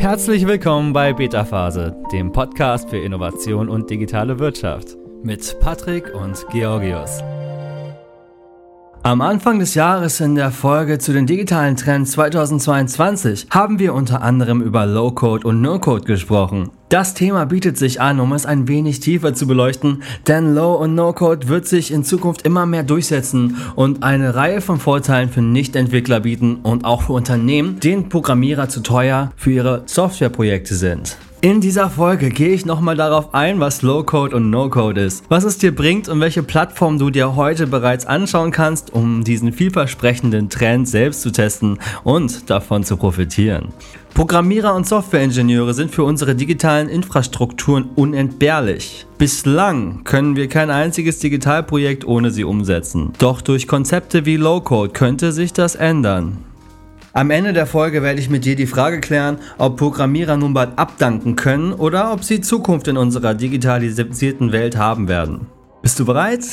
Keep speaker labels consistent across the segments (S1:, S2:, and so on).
S1: Herzlich willkommen bei Beta Phase, dem Podcast für Innovation und digitale Wirtschaft mit Patrick und Georgios. Am Anfang des Jahres in der Folge zu den digitalen Trends 2022 haben wir unter anderem über Low-Code und No-Code gesprochen. Das Thema bietet sich an, um es ein wenig tiefer zu beleuchten, denn Low- und No-Code wird sich in Zukunft immer mehr durchsetzen und eine Reihe von Vorteilen für Nichtentwickler bieten und auch für Unternehmen, denen Programmierer zu teuer für ihre Softwareprojekte sind. In dieser Folge gehe ich nochmal darauf ein, was Low-Code und No-Code ist, was es dir bringt und welche Plattform du dir heute bereits anschauen kannst, um diesen vielversprechenden Trend selbst zu testen und davon zu profitieren. Programmierer und Softwareingenieure sind für unsere digitalen Infrastrukturen unentbehrlich. Bislang können wir kein einziges Digitalprojekt ohne sie umsetzen. Doch durch Konzepte wie Low-Code könnte sich das ändern. Am Ende der Folge werde ich mit dir die Frage klären, ob Programmierer nun bald abdanken können oder ob sie Zukunft in unserer digitalisierten Welt haben werden. Bist du bereit?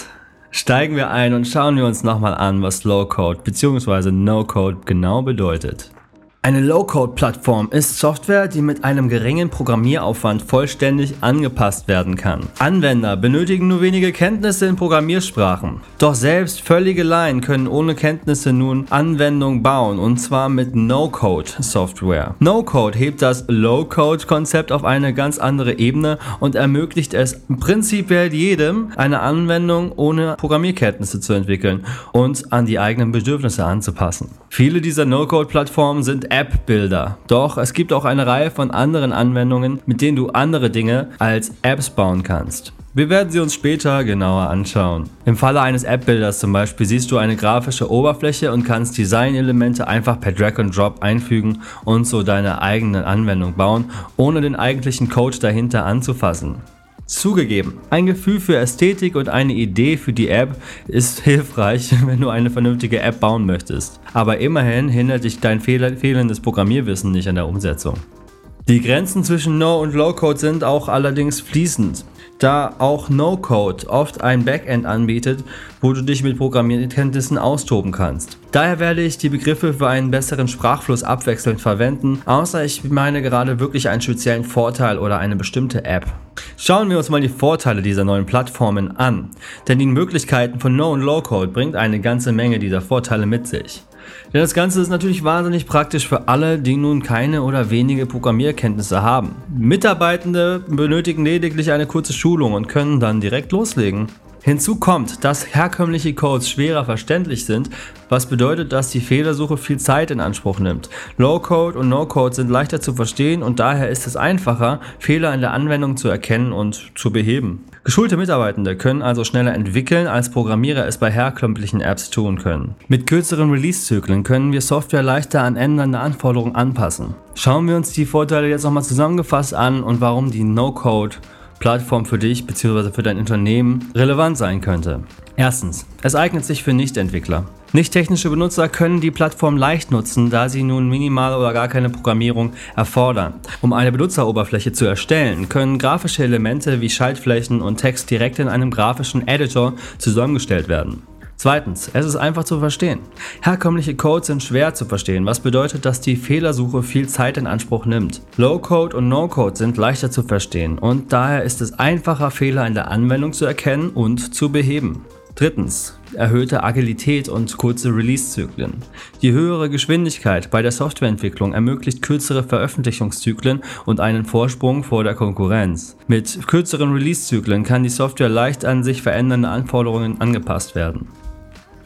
S1: Steigen wir ein und schauen wir uns nochmal an, was Low-Code bzw. No-Code genau bedeutet. Eine Low-Code-Plattform ist Software, die mit einem geringen Programmieraufwand vollständig angepasst werden kann. Anwender benötigen nur wenige Kenntnisse in Programmiersprachen. Doch selbst völlige Laien können ohne Kenntnisse nun Anwendungen bauen und zwar mit No-Code-Software. No-Code hebt das Low-Code-Konzept auf eine ganz andere Ebene und ermöglicht es prinzipiell jedem, eine Anwendung ohne Programmierkenntnisse zu entwickeln und an die eigenen Bedürfnisse anzupassen. Viele dieser No-Code-Plattformen sind App-Builder. Doch es gibt auch eine Reihe von anderen Anwendungen, mit denen du andere Dinge als Apps bauen kannst. Wir werden sie uns später genauer anschauen. Im Falle eines App-Builders zum Beispiel siehst du eine grafische Oberfläche und kannst Designelemente einfach per Drag and Drop einfügen und so deine eigene Anwendung bauen, ohne den eigentlichen Code dahinter anzufassen. Zugegeben, ein Gefühl für Ästhetik und eine Idee für die App ist hilfreich, wenn du eine vernünftige App bauen möchtest. Aber immerhin hindert dich dein fehlendes Programmierwissen nicht an der Umsetzung. Die Grenzen zwischen No- und Low-Code sind auch allerdings fließend da auch No-Code oft ein Backend anbietet, wo du dich mit Programmierkenntnissen austoben kannst. Daher werde ich die Begriffe für einen besseren Sprachfluss abwechselnd verwenden, außer ich meine gerade wirklich einen speziellen Vorteil oder eine bestimmte App. Schauen wir uns mal die Vorteile dieser neuen Plattformen an, denn die Möglichkeiten von No- und Low-Code bringt eine ganze Menge dieser Vorteile mit sich. Denn das Ganze ist natürlich wahnsinnig praktisch für alle, die nun keine oder wenige Programmierkenntnisse haben. Mitarbeitende benötigen lediglich eine kurze Schulung und können dann direkt loslegen. Hinzu kommt, dass herkömmliche Codes schwerer verständlich sind, was bedeutet, dass die Fehlersuche viel Zeit in Anspruch nimmt. Low-Code und No-Code sind leichter zu verstehen und daher ist es einfacher, Fehler in der Anwendung zu erkennen und zu beheben. Geschulte Mitarbeitende können also schneller entwickeln, als Programmierer es bei herkömmlichen Apps tun können. Mit kürzeren Release-Zyklen können wir Software leichter an ändernde Anforderungen anpassen. Schauen wir uns die Vorteile jetzt nochmal zusammengefasst an und warum die No-Code Plattform für dich bzw. für dein Unternehmen relevant sein könnte. Erstens, es eignet sich für Nichtentwickler. Nicht technische Benutzer können die Plattform leicht nutzen, da sie nun minimal oder gar keine Programmierung erfordern. Um eine Benutzeroberfläche zu erstellen, können grafische Elemente wie Schaltflächen und Text direkt in einem grafischen Editor zusammengestellt werden. Zweitens, es ist einfach zu verstehen. Herkömmliche Codes sind schwer zu verstehen, was bedeutet, dass die Fehlersuche viel Zeit in Anspruch nimmt. Low-Code und No-Code sind leichter zu verstehen und daher ist es einfacher, Fehler in der Anwendung zu erkennen und zu beheben. Drittens, erhöhte Agilität und kurze Release-Zyklen. Die höhere Geschwindigkeit bei der Softwareentwicklung ermöglicht kürzere Veröffentlichungszyklen und einen Vorsprung vor der Konkurrenz. Mit kürzeren Release-Zyklen kann die Software leicht an sich verändernde Anforderungen angepasst werden.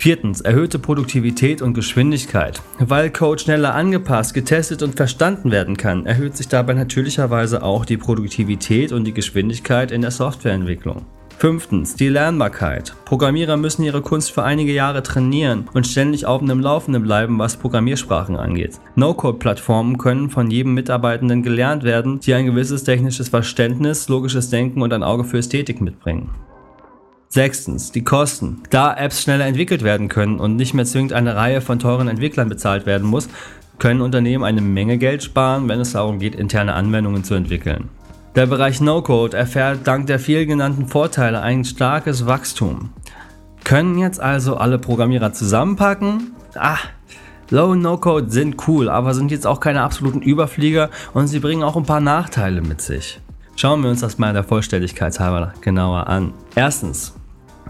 S1: Viertens, erhöhte Produktivität und Geschwindigkeit. Weil Code schneller angepasst, getestet und verstanden werden kann, erhöht sich dabei natürlicherweise auch die Produktivität und die Geschwindigkeit in der Softwareentwicklung. Fünftens, die Lernbarkeit. Programmierer müssen ihre Kunst für einige Jahre trainieren und ständig auf dem Laufenden bleiben, was Programmiersprachen angeht. No-Code-Plattformen können von jedem Mitarbeitenden gelernt werden, die ein gewisses technisches Verständnis, logisches Denken und ein Auge für Ästhetik mitbringen. Sechstens, die Kosten. Da Apps schneller entwickelt werden können und nicht mehr zwingend eine Reihe von teuren Entwicklern bezahlt werden muss, können Unternehmen eine Menge Geld sparen, wenn es darum geht, interne Anwendungen zu entwickeln. Der Bereich No-Code erfährt dank der vielen genannten Vorteile ein starkes Wachstum. Können jetzt also alle Programmierer zusammenpacken? Ah, Low- und No-Code sind cool, aber sind jetzt auch keine absoluten Überflieger und sie bringen auch ein paar Nachteile mit sich. Schauen wir uns das mal der Vollständigkeit halber genauer an. Erstens,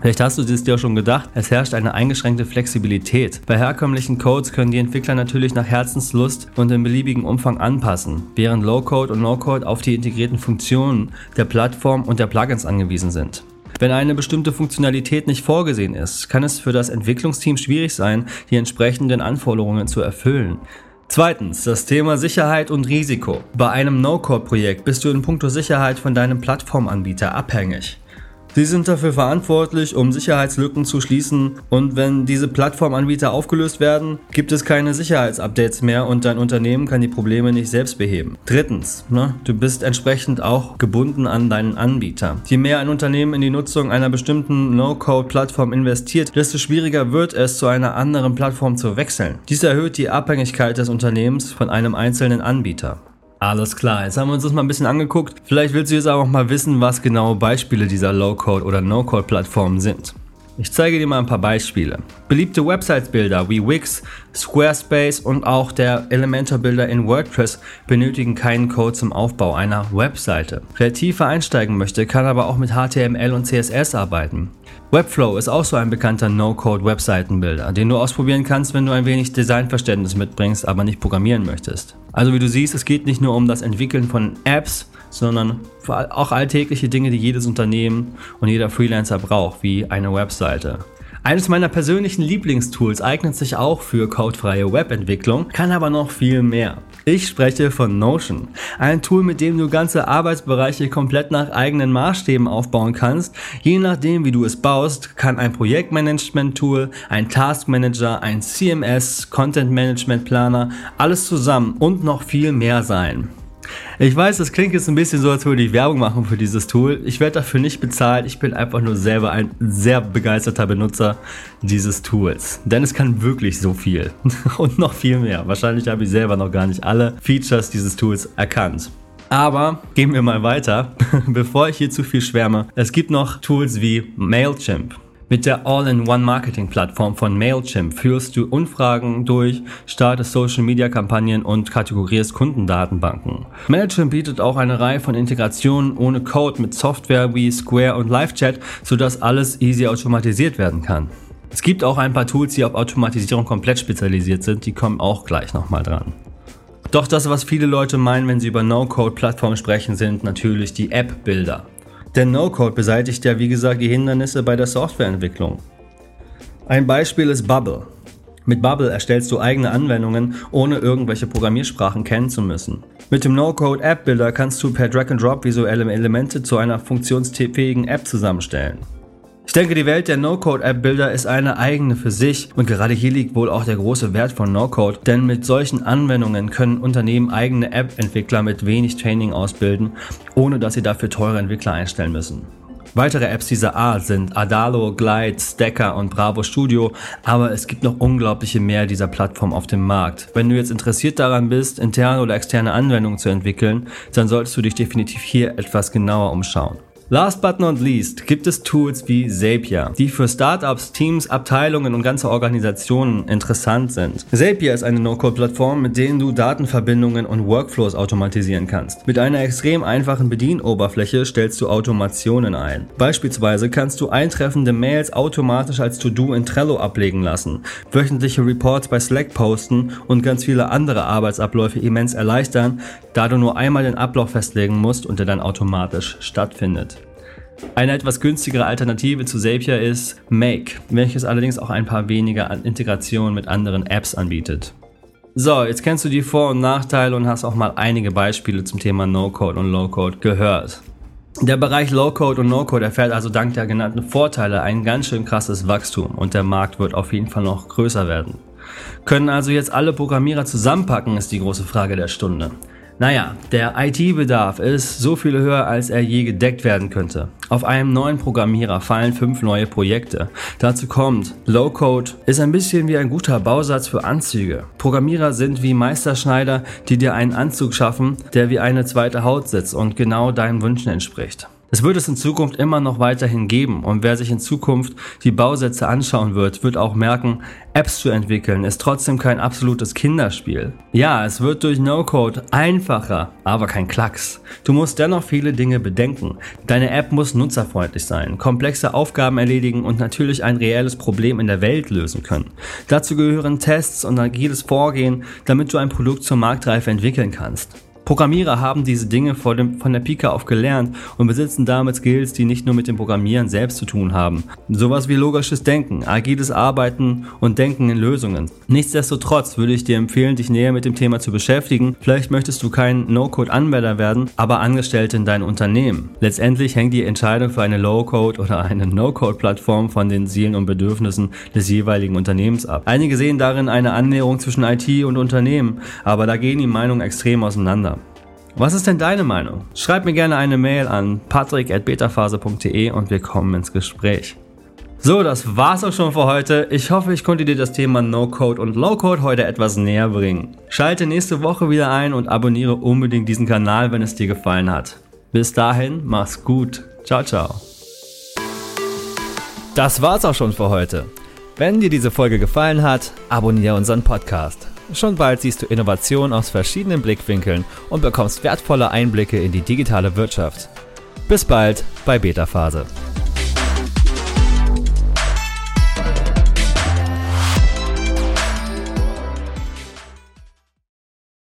S1: Vielleicht hast du es dir auch schon gedacht, es herrscht eine eingeschränkte Flexibilität. Bei herkömmlichen Codes können die Entwickler natürlich nach Herzenslust und in beliebigen Umfang anpassen, während Low-Code und No-Code auf die integrierten Funktionen der Plattform und der Plugins angewiesen sind. Wenn eine bestimmte Funktionalität nicht vorgesehen ist, kann es für das Entwicklungsteam schwierig sein, die entsprechenden Anforderungen zu erfüllen. Zweitens, das Thema Sicherheit und Risiko. Bei einem No-Code-Projekt bist du in puncto Sicherheit von deinem Plattformanbieter abhängig. Sie sind dafür verantwortlich, um Sicherheitslücken zu schließen und wenn diese Plattformanbieter aufgelöst werden, gibt es keine Sicherheitsupdates mehr und dein Unternehmen kann die Probleme nicht selbst beheben. Drittens, ne, du bist entsprechend auch gebunden an deinen Anbieter. Je mehr ein Unternehmen in die Nutzung einer bestimmten No-Code-Plattform investiert, desto schwieriger wird es, zu einer anderen Plattform zu wechseln. Dies erhöht die Abhängigkeit des Unternehmens von einem einzelnen Anbieter. Alles klar, jetzt haben wir uns das mal ein bisschen angeguckt. Vielleicht willst du jetzt auch mal wissen, was genau Beispiele dieser Low-Code oder No-Code-Plattformen sind. Ich zeige dir mal ein paar Beispiele. Beliebte Website-Builder wie Wix, Squarespace und auch der Elementor-Builder in WordPress benötigen keinen Code zum Aufbau einer Webseite. Wer tiefer einsteigen möchte, kann aber auch mit HTML und CSS arbeiten. Webflow ist auch so ein bekannter No-Code-Webseitenbuilder, den du ausprobieren kannst, wenn du ein wenig Designverständnis mitbringst, aber nicht programmieren möchtest. Also wie du siehst, es geht nicht nur um das Entwickeln von Apps, sondern auch alltägliche Dinge, die jedes Unternehmen und jeder Freelancer braucht, wie eine Webseite. Eines meiner persönlichen Lieblingstools eignet sich auch für codefreie Webentwicklung, kann aber noch viel mehr. Ich spreche von Notion, ein Tool, mit dem du ganze Arbeitsbereiche komplett nach eigenen Maßstäben aufbauen kannst. Je nachdem, wie du es baust, kann ein Projektmanagement-Tool, ein Taskmanager, ein CMS, Content Management Planer, alles zusammen und noch viel mehr sein. Ich weiß, das klingt jetzt ein bisschen so, als würde ich Werbung machen für dieses Tool. Ich werde dafür nicht bezahlt. Ich bin einfach nur selber ein sehr begeisterter Benutzer dieses Tools. Denn es kann wirklich so viel. Und noch viel mehr. Wahrscheinlich habe ich selber noch gar nicht alle Features dieses Tools erkannt. Aber gehen wir mal weiter, bevor ich hier zu viel schwärme. Es gibt noch Tools wie Mailchimp. Mit der All-in-One-Marketing-Plattform von Mailchimp führst du Umfragen durch, startest Social-Media-Kampagnen und kategorierst Kundendatenbanken. Mailchimp bietet auch eine Reihe von Integrationen ohne Code mit Software wie Square und LiveChat, sodass alles easy automatisiert werden kann. Es gibt auch ein paar Tools, die auf Automatisierung komplett spezialisiert sind, die kommen auch gleich nochmal dran. Doch das, was viele Leute meinen, wenn sie über No-Code-Plattformen sprechen, sind natürlich die App-Builder. Denn No-Code beseitigt ja wie gesagt die Hindernisse bei der Softwareentwicklung. Ein Beispiel ist Bubble. Mit Bubble erstellst du eigene Anwendungen, ohne irgendwelche Programmiersprachen kennen zu müssen. Mit dem No-Code App Builder kannst du per Drag and Drop visuelle Elemente zu einer funktionsfähigen App zusammenstellen. Ich denke, die Welt der No-Code-App-Builder ist eine eigene für sich und gerade hier liegt wohl auch der große Wert von No-Code, denn mit solchen Anwendungen können Unternehmen eigene App-Entwickler mit wenig Training ausbilden, ohne dass sie dafür teure Entwickler einstellen müssen. Weitere Apps dieser Art sind Adalo, Glide, Stacker und Bravo Studio, aber es gibt noch unglaubliche mehr dieser Plattform auf dem Markt. Wenn du jetzt interessiert daran bist, interne oder externe Anwendungen zu entwickeln, dann solltest du dich definitiv hier etwas genauer umschauen. Last but not least gibt es Tools wie Zapier, die für Startups, Teams, Abteilungen und ganze Organisationen interessant sind. Zapier ist eine No-Code-Plattform, mit denen du Datenverbindungen und Workflows automatisieren kannst. Mit einer extrem einfachen Bedienoberfläche stellst du Automationen ein. Beispielsweise kannst du eintreffende Mails automatisch als To-Do in Trello ablegen lassen, wöchentliche Reports bei Slack posten und ganz viele andere Arbeitsabläufe immens erleichtern, da du nur einmal den Ablauf festlegen musst und der dann automatisch stattfindet. Eine etwas günstigere Alternative zu Zapier ist Make, welches allerdings auch ein paar weniger Integrationen mit anderen Apps anbietet. So, jetzt kennst du die Vor- und Nachteile und hast auch mal einige Beispiele zum Thema No-Code und Low-Code gehört. Der Bereich Low-Code und No-Code erfährt also dank der genannten Vorteile ein ganz schön krasses Wachstum und der Markt wird auf jeden Fall noch größer werden. Können also jetzt alle Programmierer zusammenpacken, ist die große Frage der Stunde. Naja, der IT-Bedarf ist so viel höher, als er je gedeckt werden könnte. Auf einem neuen Programmierer fallen fünf neue Projekte. Dazu kommt, Low-Code ist ein bisschen wie ein guter Bausatz für Anzüge. Programmierer sind wie Meisterschneider, die dir einen Anzug schaffen, der wie eine zweite Haut sitzt und genau deinen Wünschen entspricht. Es wird es in Zukunft immer noch weiterhin geben und wer sich in Zukunft die Bausätze anschauen wird, wird auch merken, Apps zu entwickeln ist trotzdem kein absolutes Kinderspiel. Ja, es wird durch No-Code einfacher, aber kein Klacks. Du musst dennoch viele Dinge bedenken. Deine App muss nutzerfreundlich sein, komplexe Aufgaben erledigen und natürlich ein reelles Problem in der Welt lösen können. Dazu gehören Tests und agiles Vorgehen, damit du ein Produkt zur Marktreife entwickeln kannst. Programmierer haben diese Dinge dem, von der Pika auf gelernt und besitzen damit Skills, die nicht nur mit dem Programmieren selbst zu tun haben. Sowas wie logisches Denken, agiles Arbeiten und Denken in Lösungen. Nichtsdestotrotz würde ich dir empfehlen, dich näher mit dem Thema zu beschäftigen. Vielleicht möchtest du kein No-Code-Anwender werden, aber Angestellte in deinem Unternehmen. Letztendlich hängt die Entscheidung für eine Low-Code oder eine No-Code-Plattform von den Zielen und Bedürfnissen des jeweiligen Unternehmens ab. Einige sehen darin eine Annäherung zwischen IT und Unternehmen, aber da gehen die Meinungen extrem auseinander. Was ist denn deine Meinung? Schreib mir gerne eine Mail an patrick.betaphase.de und wir kommen ins Gespräch. So, das war's auch schon für heute. Ich hoffe, ich konnte dir das Thema No-Code und Low-Code heute etwas näher bringen. Schalte nächste Woche wieder ein und abonniere unbedingt diesen Kanal, wenn es dir gefallen hat. Bis dahin, mach's gut. Ciao, ciao. Das war's auch schon für heute. Wenn dir diese Folge gefallen hat, abonniere unseren Podcast. Schon bald siehst du Innovation aus verschiedenen Blickwinkeln und bekommst wertvolle Einblicke in die digitale Wirtschaft. Bis bald bei Beta Phase.